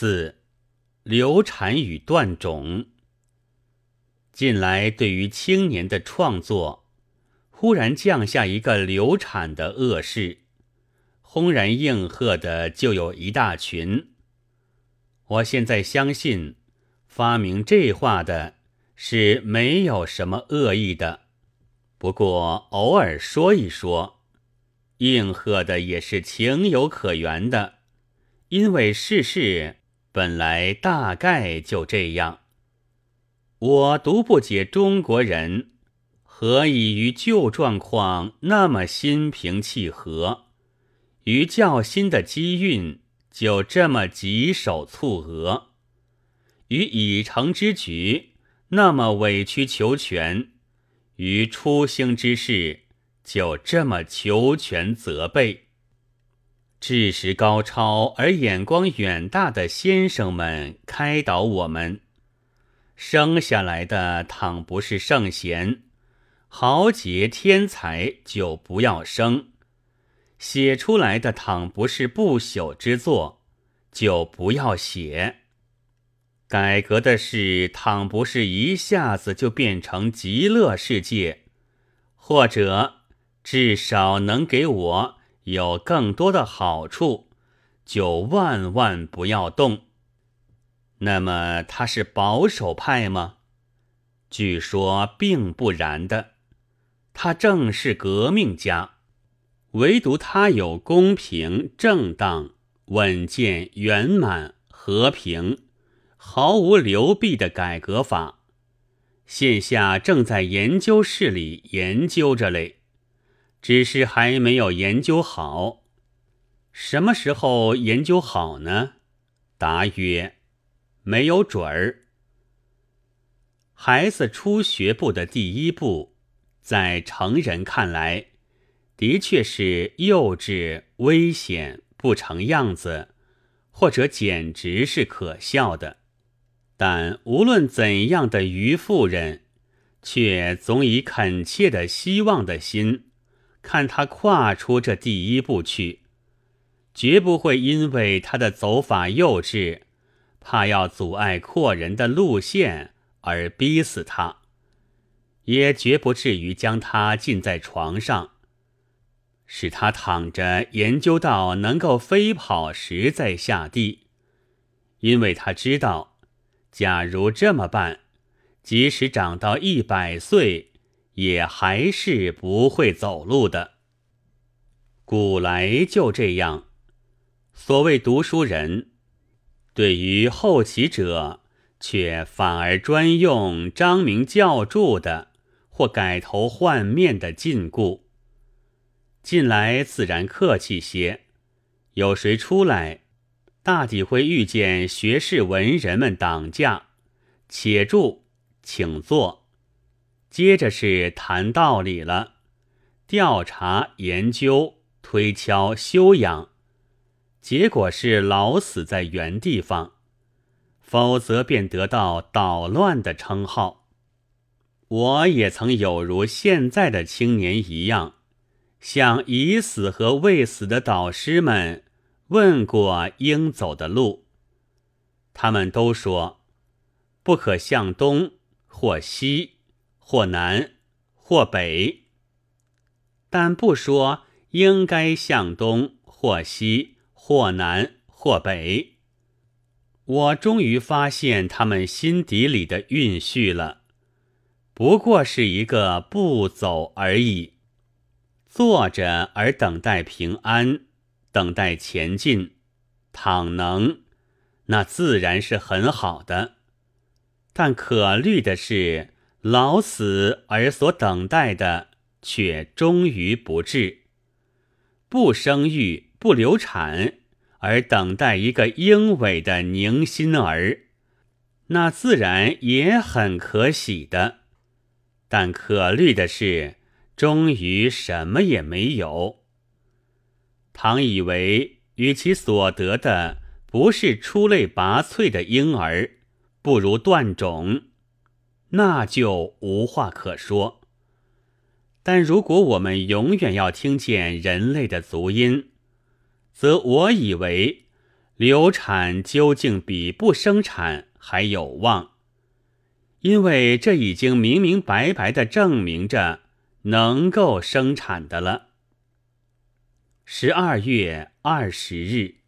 四、流产与断种。近来对于青年的创作，忽然降下一个流产的恶事，轰然应和的就有一大群。我现在相信，发明这话的是没有什么恶意的，不过偶尔说一说，应和的也是情有可原的，因为世事本来大概就这样。我独不解中国人何以于旧状况那么心平气和，于较新的机运。就这么棘手促额，于已成之局那么委曲求全，于初兴之事就这么求全责备。知识高超而眼光远大的先生们开导我们：生下来的倘不是圣贤、豪杰、天才，就不要生。写出来的倘不是不朽之作，就不要写。改革的事倘不是一下子就变成极乐世界，或者至少能给我有更多的好处，就万万不要动。那么他是保守派吗？据说并不然的，他正是革命家。唯独他有公平、正当、稳健、圆满、和平、毫无流弊的改革法，现下正在研究室里研究着嘞，只是还没有研究好。什么时候研究好呢？答曰：没有准儿。孩子初学步的第一步，在成人看来。的确是幼稚、危险、不成样子，或者简直是可笑的。但无论怎样的愚妇人，却总以恳切的希望的心，看他跨出这第一步去，绝不会因为他的走法幼稚，怕要阻碍阔人的路线而逼死他，也绝不至于将他禁在床上。使他躺着研究到能够飞跑时再下地，因为他知道，假如这么办，即使长到一百岁，也还是不会走路的。古来就这样。所谓读书人，对于后起者，却反而专用张名教注的，或改头换面的禁锢。近来自然客气些，有谁出来，大抵会遇见学士文人们挡驾，且住，请坐。接着是谈道理了，调查研究推敲修养，结果是老死在原地方，否则便得到捣乱的称号。我也曾有如现在的青年一样。向已死和未死的导师们问过应走的路，他们都说不可向东或西或南或北，但不说应该向东或西或南或北。我终于发现他们心底里的蕴序了，不过是一个不走而已。坐着而等待平安，等待前进，倘能，那自然是很好的。但可虑的是，老死而所等待的却终于不至，不生育、不流产，而等待一个英伟的宁心儿，那自然也很可喜的。但可虑的是。终于什么也没有。唐以为，与其所得的不是出类拔萃的婴儿，不如断种，那就无话可说。但如果我们永远要听见人类的足音，则我以为流产究竟比不生产还有望，因为这已经明明白白的证明着能够生产的了。十二月二十日。